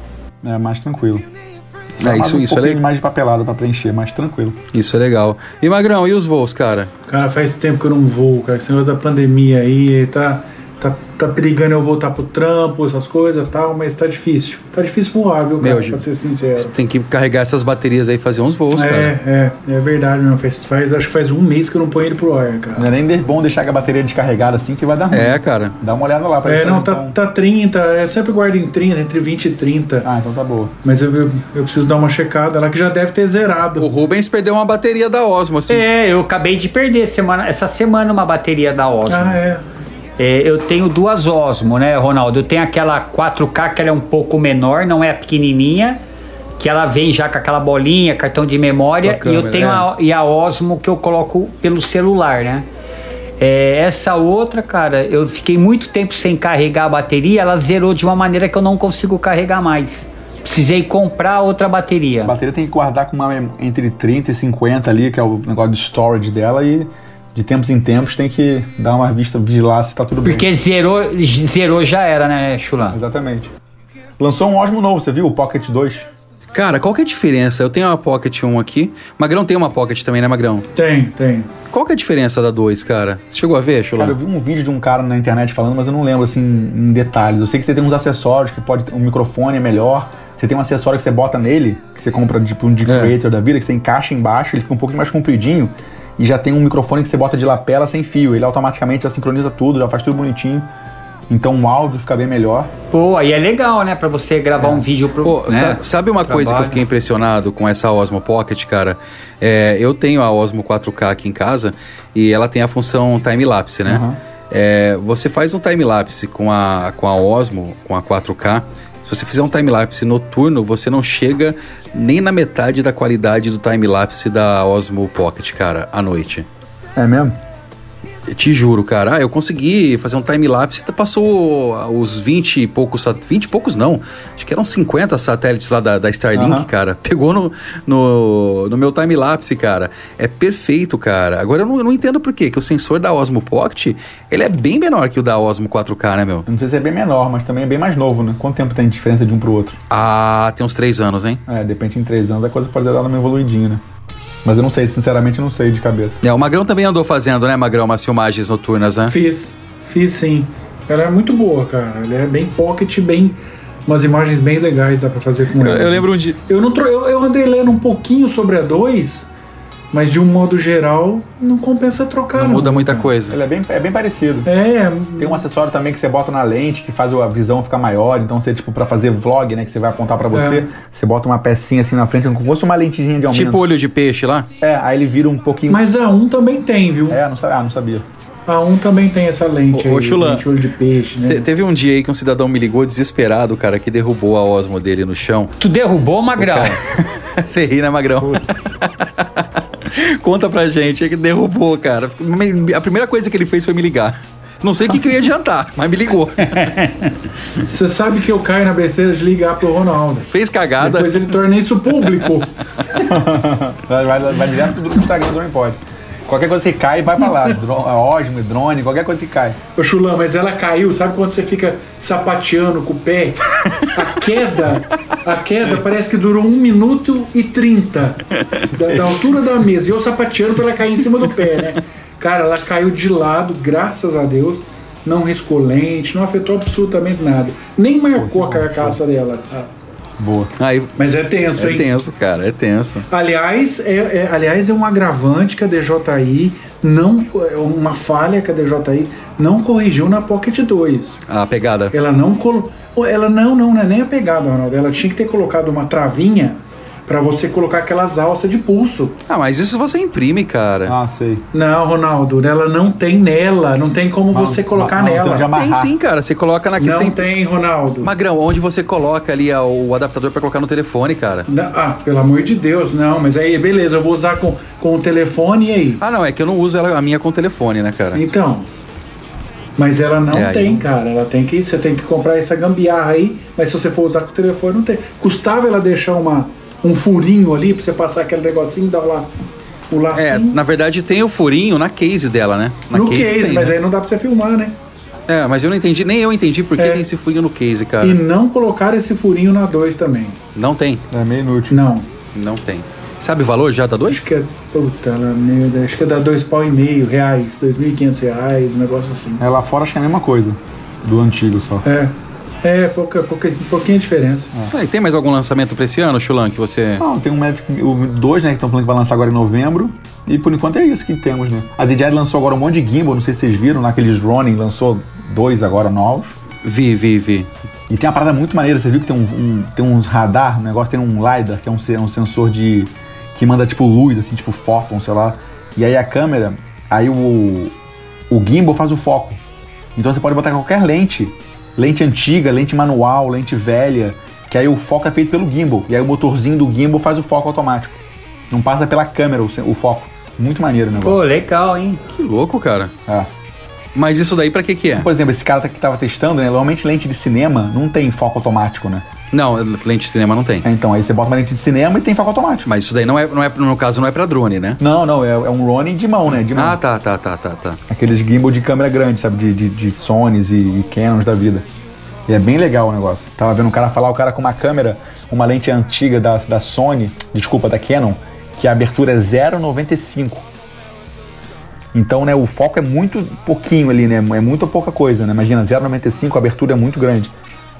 É mais tranquilo. É, mais isso- um isso é pouquinho le- mais de papelada pra preencher, mais tranquilo. Isso é legal. E Magrão, e os voos, cara? Cara, faz tempo que eu não vou, cara. Esse negócio da pandemia aí tá, tá Tá, perigando eu voltar pro trampo, essas coisas e tal, mas tá difícil. Tá difícil voar, viu, cara? Meu, pra ser sincero. Você tem que carregar essas baterias aí e fazer uns voos, É, cara. é, é verdade, não. Faz, faz, acho que faz um mês que eu não ponho ele pro ar, cara. Não é nem bom deixar a bateria descarregada assim que vai dar ruim. É, cara. Dá uma olhada lá pra É, não, tá, então- tá 30, eu sempre guardo em 30, entre 20 e 30. Ah, então tá boa. Mas eu, eu, eu preciso dar uma checada lá que já deve ter zerado. O Rubens perdeu uma bateria da Osmo, assim. É, eu acabei de perder semana, essa semana uma bateria da Osmo. Ah, é. É, eu tenho duas Osmo, né, Ronaldo? Eu tenho aquela 4K que ela é um pouco menor, não é a pequenininha, que ela vem já com aquela bolinha, cartão de memória, e eu tenho é. a, e a Osmo que eu coloco pelo celular, né? É, essa outra, cara, eu fiquei muito tempo sem carregar a bateria, ela zerou de uma maneira que eu não consigo carregar mais. Precisei comprar outra bateria. A bateria tem que guardar com uma entre 30 e 50 ali, que é o negócio de storage dela, e de tempos em tempos tem que dar uma vista, vigilar se tá tudo bem. Porque zerou, zerou já era, né, Chulan? Exatamente. Lançou um Osmo novo, você viu? O Pocket 2. Cara, qual que é a diferença? Eu tenho uma Pocket 1 aqui. Magrão tem uma Pocket também, né, Magrão? Tem, tem. Qual que é a diferença da 2, cara? Você chegou a ver, Cara, eu Chulão? vi um vídeo de um cara na internet falando, mas eu não lembro assim em detalhes. Eu sei que você tem uns acessórios que pode um microfone é melhor. Você tem um acessório que você bota nele, que você compra tipo um Dick É. Creator da vida, que você encaixa embaixo, ele fica um pouco mais compridinho e já tem um microfone que você bota de lapela sem fio. Ele automaticamente já sincroniza tudo, já faz tudo bonitinho. Então o áudio fica bem melhor. Pô, aí é legal, né, pra você gravar um vídeo pro. Pô, né? sa- sabe uma coisa que eu fiquei impressionado com essa Osmo Pocket, cara? É, eu tenho a Osmo 4K aqui em casa e ela tem a função time-lapse, né? Aham. É, você faz um time-lapse com a, com a Osmo, com a 4K. Se você fizer um time-lapse noturno, você não chega nem na metade da qualidade do time-lapse da Osmo Pocket, cara, à noite. É mesmo? Te juro, cara. Ah, eu consegui fazer um time-lapse. Passou os 20 e poucos. sat- 20 e poucos não. Acho que eram 50 satélites lá da, da Starlink, cara. Pegou no, no, no meu time-lapse, cara. É perfeito, cara. Agora eu não, eu não entendo por quê. Que o sensor da Osmo Pocket, ele é bem menor que o da Osmo 4K, né, meu? Eu não sei se é bem menor, mas também é bem mais novo, né? Quanto tempo tem de diferença de um pro outro? Ah, tem uns 3 anos, hein? É, de repente em três anos a coisa pode dar uma evoluidinha, né? Mas eu não sei, sinceramente eu não sei de cabeça. É, o Magrão também andou fazendo, né, Magrão? Umas filmagens noturnas, né? Fiz, fiz sim. Ela é muito boa, cara. Ela é bem pocket, bem. Umas imagens bem legais dá pra fazer com Eu, ela. eu lembro um dia. Eu, não tro- eu, eu andei lendo um pouquinho sobre a 2, mas de um modo geral, não compensa trocar. Não muda muita coisa. Ele é bem, é bem parecido. É, Tem um acessório também que você bota na lente, que faz a visão ficar maior. Então você, tipo, pra fazer vlog, né? Que você vai apontar pra você, É. você bota uma pecinha assim na frente, como se fosse uma lentezinha de aumento. Tipo olho de peixe lá. É, aí ele vira um pouquinho. mas a 1 também tem, viu? É, não sabia. Ah, não sabia. A 1 também tem essa lente ô, aí, Chulan, lente olho de peixe, né? Te- teve um dia aí que um cidadão me ligou desesperado, cara, que derrubou a Osmo dele no chão. Tu derrubou, Magrão? Você ri, né, Magrão? Conta pra gente, é que derrubou, cara. A primeira coisa que ele fez foi me ligar. Não sei o que, que eu ia adiantar, mas me ligou. Você sabe que eu caio na besteira de ligar pro Ronaldo. Fez cagada. Depois ele torna isso público. Vai, vai, vai direto pro Instagram do Drone Pod. Qualquer coisa que cai, vai pra lá. Dro- Osmo, drone, qualquer coisa que cai. Ô Chulão, mas ela caiu, sabe quando você fica sapateando com o pé? A queda, a queda parece que durou 1 minuto e 30 da, da altura da mesa. E eu sapateando pra ela cair em cima do pé, né? Cara, ela caiu de lado, graças a Deus. Não riscou lente, não afetou absolutamente nada. Nem marcou a carcaça dela. Boa. Aí, Mas é tenso, é hein? tenso, cara, é tenso. Aliás, é, é- aliás, é um agravante que a DJI não. É uma falha que a DJI não corrigiu na Pocket 2. A pegada. Ela não colo... Ela não, não, não é nem a pegada, Ronaldo. Ela tinha que ter colocado uma travinha para você colocar aquelas alças de pulso. Ah, mas isso você imprime, cara. Ah, sei. Não, Ronaldo, ela não tem nela. Não tem como você colocar não, nela. já- Tem amarrar. sim, cara. Você coloca naquele. Não tem, Ronaldo. Magrão, onde você coloca ali a- o adaptador pra colocar no telefone, cara. Não, ah, pelo amor de Deus, não. Mas aí, beleza, eu vou usar com, com o telefone e aí? Ah, não, é que eu não uso ela, a minha com telefone, né, cara? Então. Mas ela não É, aí tem, não- cara. Ela tem que. Você tem que comprar essa gambiarra aí. Mas se você for usar com o telefone, não tem. Custava ela deixar uma, um furinho ali pra você passar aquele negocinho e dar o lacinho. O lacinho. É, na verdade tem o furinho na case dela, né? Na no case, tem, mas né? aí não dá pra você filmar, né? É, mas eu não entendi, nem eu entendi por que É. tem esse furinho no case, cara. E não colocar esse furinho na 2 também. Não tem, É meio inútil. Não. não tem. Sabe o valor já da 2? Acho que é. Puta, ela, merda, acho que é dá dois pau e meio reais, dois mil e quinhentos reais, um negócio assim. É, lá fora acho que é a mesma coisa. Do antigo só. É. É, pouca, pouca, pouquinha diferença. Ah, e tem mais algum lançamento pra esse ano, Chulan, que você... Não, tem um Mavic o 2, né, que estão falando que vai lançar agora em novembro. E por enquanto é isso que temos, né? A DJI lançou agora um monte de gimbal, não sei se vocês viram, naqueles Ronin, lançou dois agora novos. Vi, vi, vi. E tem uma parada muito maneira, você viu que tem, um, um- tem uns radar, um negócio, tem um LiDAR, que é um, se- um sensor de. que manda tipo luz, assim, tipo fóton, sei lá. E aí a câmera, aí o. o gimbal faz o foco. Então você pode botar qualquer lente. Lente antiga, lente manual, lente velha. Que aí o foco é feito pelo gimbal. E aí o motorzinho do gimbal faz o foco automático. Não passa pela câmera o, o foco. Muito maneiro o negócio. Pô, legal, hein? Que louco, cara. É. Mas isso daí pra que que é? Por exemplo, esse cara que tava testando, né? Normalmente lente de cinema não tem foco automático, né? Não, lente de cinema não tem. É, Então, aí você bota uma lente de cinema e tem foco automático. Mas isso daí não é, não é no caso, não é pra drone, né? Não, não, é, é um Ronin de mão, né? De mão. Ah, tá, tá, tá, tá, tá. Aqueles gimbal de câmera grande, sabe? De, de, de Sonys e, e Canons da vida. E é bem legal o negócio. Tava vendo um cara falar, o cara com uma câmera, uma lente antiga da, da Sony, desculpa, da Canon, que a abertura é 0,95. Então, né, o foco é muito pouquinho ali, né? É muito pouca coisa, né? Imagina, 0,95, a abertura é muito grande.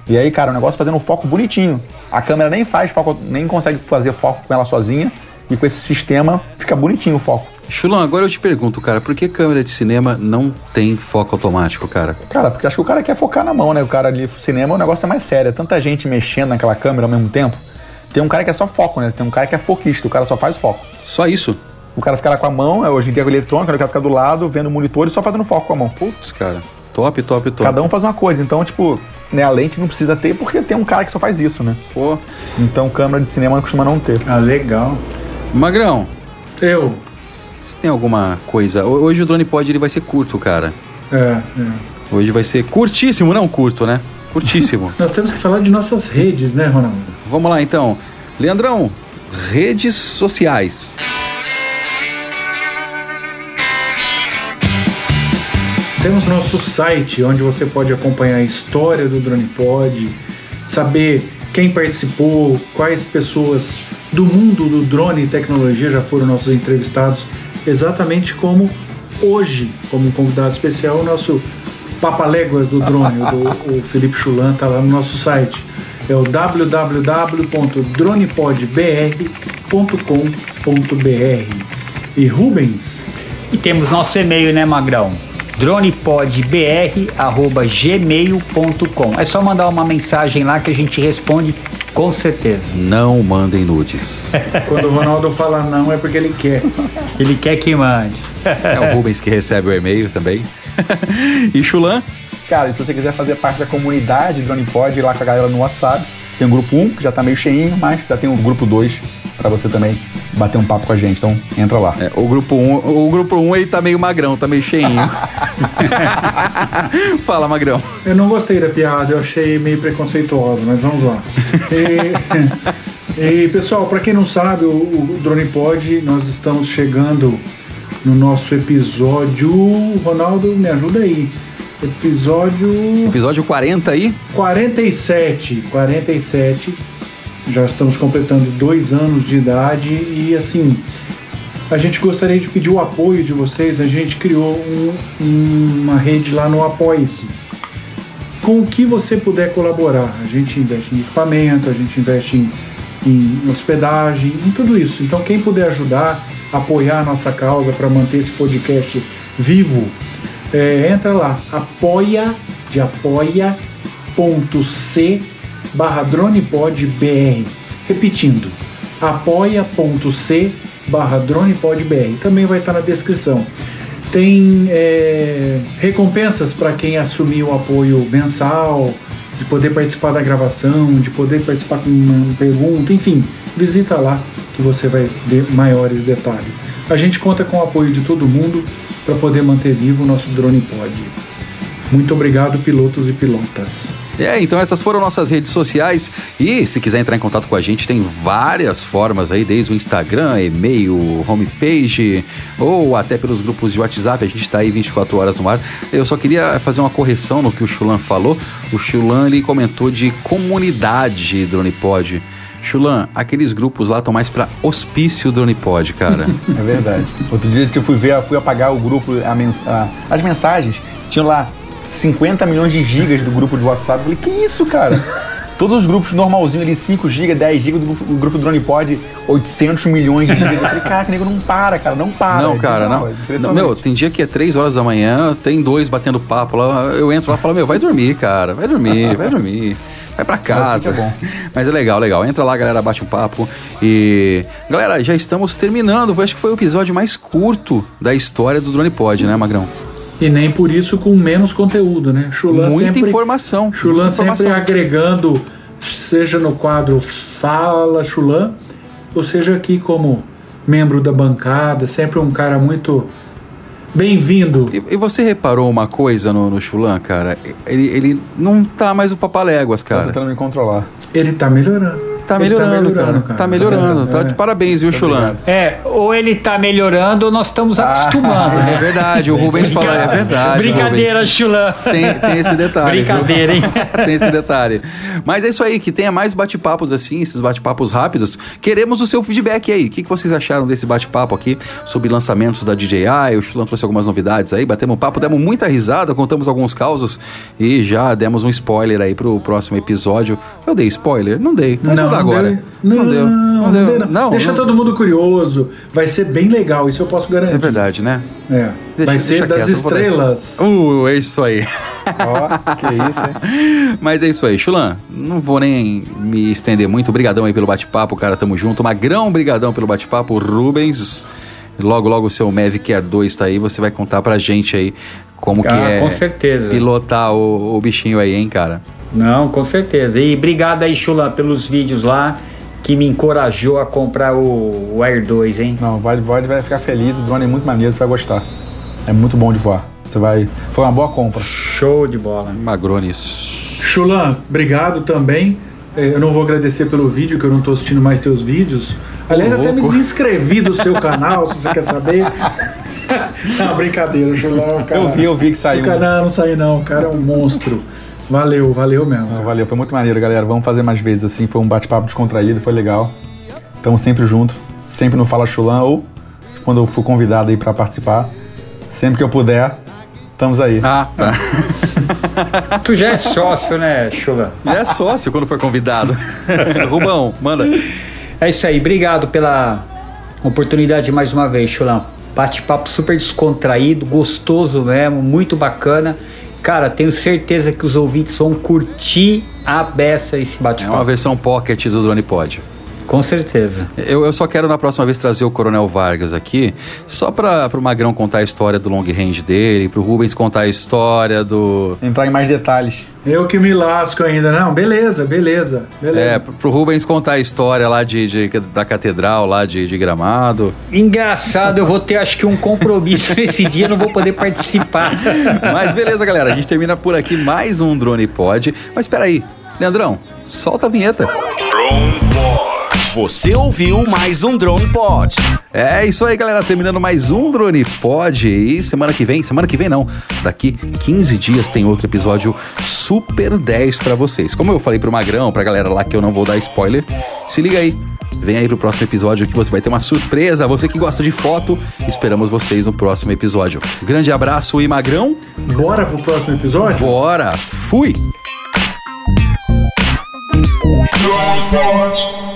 E aí, cara, o negócio fazendo um foco bonitinho. A câmera nem faz foco, nem consegue fazer foco com ela sozinha. E com esse sistema fica bonitinho o foco. Chulão, agora eu te pergunto, cara, por que câmera de cinema não tem foco automático, cara? Cara, porque acho que o cara quer focar na mão, né? O cara ali, cinema, o negócio é mais sério. É tanta gente mexendo naquela câmera ao mesmo tempo. Tem um cara que é só foco, né? Tem um cara que é foquista, o cara só faz foco. Só isso? O cara fica lá com a mão, é, hoje em dia com eletrônico, o cara fica do lado, vendo o monitor e só fazendo foco com a mão. Putz, cara. Top, top, top. Cada um faz uma coisa. Então, tipo, né, a lente não precisa ter porque tem um cara que só faz isso, né? Pô. Então, câmera de cinema costuma não ter. Ah, legal. Magrão, Eu. você tem alguma coisa? Ho- Hoje o Drone Pod ele vai ser curto, cara. É, é. Hoje vai ser curtíssimo, não curto, né? Curtíssimo. Nós temos que falar de nossas redes, né, Ronaldo? Vamos lá então. Leandrão, redes sociais. Temos nosso site onde você pode acompanhar a história do DronePod, saber quem participou, quais pessoas do mundo do drone e tecnologia já foram nossos entrevistados, exatamente como hoje, como um convidado especial, o nosso Papaléguas do drone, o, o Felipe Chulan, está lá no nosso site. É o www.dronepodbr.com.br. E Rubens, E temos nosso e-mail, né, Magrão? dronepodbr.gmail.com É só mandar uma mensagem lá que a gente responde com certeza. Não mandem nudes. quando o Ronaldo fala não é porque ele quer. Ele quer que mande. É o Rubens que recebe o e-mail também. e Chulan? Cara, e se você quiser fazer parte da comunidade DronePod, ir lá com a galera no WhatsApp, tem o grupo 1, que já tá meio cheinho, mas já tem o grupo 2 pra você também bater um papo com a gente. Então, entra lá. É, o grupo 1, o grupo 1 ele tá meio magrão, tá meio cheinho. Fala, magrão. Eu não gostei da piada, eu achei meio preconceituosa, mas vamos lá. E, e, pessoal, para quem não sabe, o, o Drone Pod, nós estamos chegando no nosso episódio. Ronaldo, me ajuda aí. Episódio Episódio 40 aí. 47. 47. Já estamos completando dois anos de idade e assim. A gente gostaria de pedir o apoio de vocês. A gente criou um- uma rede lá no Apoie-se. Com o que você puder colaborar. A gente investe em equipamento, a gente investe em, em hospedagem, em tudo isso. Então, quem puder ajudar, apoiar a nossa causa para manter esse podcast vivo, é, entra lá, apoia de apoia.c barra dronepodbr. Repetindo, apoia.c barra dronepodbr. Também vai estar na descrição. Tem é, recompensas para quem assumir o apoio mensal, de poder participar da gravação, de poder participar com uma pergunta, enfim, visita lá que você vai ver maiores detalhes. A gente conta com o apoio de todo mundo para poder manter vivo o nosso Drone Pod. Muito obrigado, pilotos e pilotas. É, então essas foram nossas redes sociais. E se quiser entrar em contato com a gente, tem várias formas aí, desde o Instagram, e-mail, homepage, ou até pelos grupos de WhatsApp. A gente está aí 24 horas no ar. Eu só queria fazer uma correção no que o Chulan falou. O Chulan ele comentou de comunidade Dronepod. Chulan, aqueles grupos lá estão mais para hospício Dronepod, cara. É verdade. Outro dia eu fui ver, fui apagar o grupo, a mens- a- as mensagens, tinha lá 50 milhões de gigas do grupo de WhatsApp. Eu falei, que isso, cara? Todos os grupos normalzinho ali, 5 GB, 10 GB, do grupo, grupo Drone Pod, 800 milhões de gigas. Eu falei, caraca, nego não para, cara, não para. Não, É cara, não. não. Meu, tem dia que é 3 horas da manhã, tem dois batendo papo lá. Eu entro lá e falo, meu, vai dormir, cara. Vai dormir, vai dormir. Vai pra casa. Mas bom. Mas é legal, legal. Entra lá, galera, bate um papo. E. Galera, já estamos terminando. Acho que foi o episódio mais curto da história do Drone Pod, né, Magrão? E nem por isso com menos conteúdo, né? Chulan Muita sempre, informação. Chulan muita sempre informação. agregando, seja no quadro Fala Chulan, ou seja aqui como membro da bancada, sempre um cara muito bem-vindo. E, e você reparou uma coisa no, no Chulan, cara? Ele, ele não tá mais o papaléguas, Tô cara. tentando me controlar. Ele tá melhorando. Tá Ele melhorando, cara. Tá melhorando. Tá É. de parabéns, viu, Chulan? É, ou ele tá melhorando ou nós estamos acostumando, É né? verdade, o Rubens falou, é verdade. Brincadeira, Rubens. Chulan. Tem, tem esse detalhe. viu? Brincadeira, hein? tem esse detalhe. Mas é isso aí, que tenha mais bate-papos assim, esses bate-papos rápidos. Queremos o seu feedback aí. O que, que vocês acharam desse bate-papo aqui sobre lançamentos da DJI? O Chulan trouxe algumas novidades aí, batemos um papo, demos muita risada, contamos alguns causos e já demos um spoiler aí pro próximo episódio. Eu dei spoiler? Não dei, mas vou agora. dei- Não, não deu. Não deu. dei, não. Não, Deixa não- todo mundo curioso. Vai ser bem legal, isso eu posso garantir. É verdade, né? É. Deixa- Vai ser das quieto, estrelas. Uh, é isso aí. Ó, que isso, hein? Mas é isso aí, Chulan. Não vou nem me estender muito. Obrigadão aí pelo bate-papo, cara. Tamo junto. Magrão, brigadão pelo bate-papo. Rubens, logo, logo o seu Mavic Air 2 tá aí. Você vai contar pra gente aí como que Ah, é com certeza. pilotar o, o bichinho aí, hein, cara. Não, com certeza. E obrigado aí, Chulan, pelos vídeos lá que me encorajou a comprar o, o Air 2, hein? Não, vai, vai, vai ficar feliz. O drone é muito maneiro, você vai gostar. É muito bom de voar. Você vai. Foi uma boa compra. Show de bola. Magrones. Chulan, obrigado também. É, Eu não vou agradecer pelo vídeo, que eu não tô assistindo mais teus vídeos. Aliás, Ô, até me louco. desinscrevi do seu canal, se você quer saber. não, brincadeira, o Chulan, o cara. Eu vi, eu vi que saiu. O cara, não, não saiu não, o cara é um monstro. Valeu, valeu mesmo. Não, valeu, foi muito maneiro, galera. Vamos fazer mais vezes assim. Foi um bate-papo descontraído, foi legal. Estamos sempre juntos, sempre no Fala Chulan ou quando eu for convidado aí para participar. Sempre que eu puder, estamos aí. Ah, tá. Tu já é sócio, né, Chulan? Já é sócio quando for convidado. Rubão, manda. É isso aí, obrigado pela oportunidade mais uma vez, Chulan. Bate-papo super descontraído, gostoso mesmo, muito bacana. Cara, tenho certeza que os ouvintes vão curtir a beça esse É uma bate-papo. versão pocket do Drone Pod. Com certeza. Eu, eu só quero na próxima vez trazer o Coronel Vargas aqui, só para o Magrão contar a história do long range dele, pro Rubens contar a história do. Entrar em mais detalhes. Eu que me lasco ainda. Não, beleza, beleza, beleza. É, pro Rubens contar a história lá de, de- da catedral, lá de, de gramado. Engraçado, eu vou ter acho que um compromisso nesse dia, não vou poder participar. Mas beleza, galera, a gente termina por aqui mais um Drone Pod. Mas espera aí, Leandrão, solta a vinheta. Você ouviu mais um Drone Pod. É isso aí, galera. Terminando mais um Drone Pod. E semana que vem, semana que vem não, daqui 15 dias tem outro episódio Super 10 pra vocês. Como eu falei pro Magrão, pra galera lá que eu não vou dar spoiler, se liga aí. Vem aí pro próximo episódio que você vai ter uma surpresa. Você que gosta de foto, esperamos vocês no próximo episódio. Grande abraço e Magrão. Bora pro próximo episódio? Bora. Fui. Drone Pod.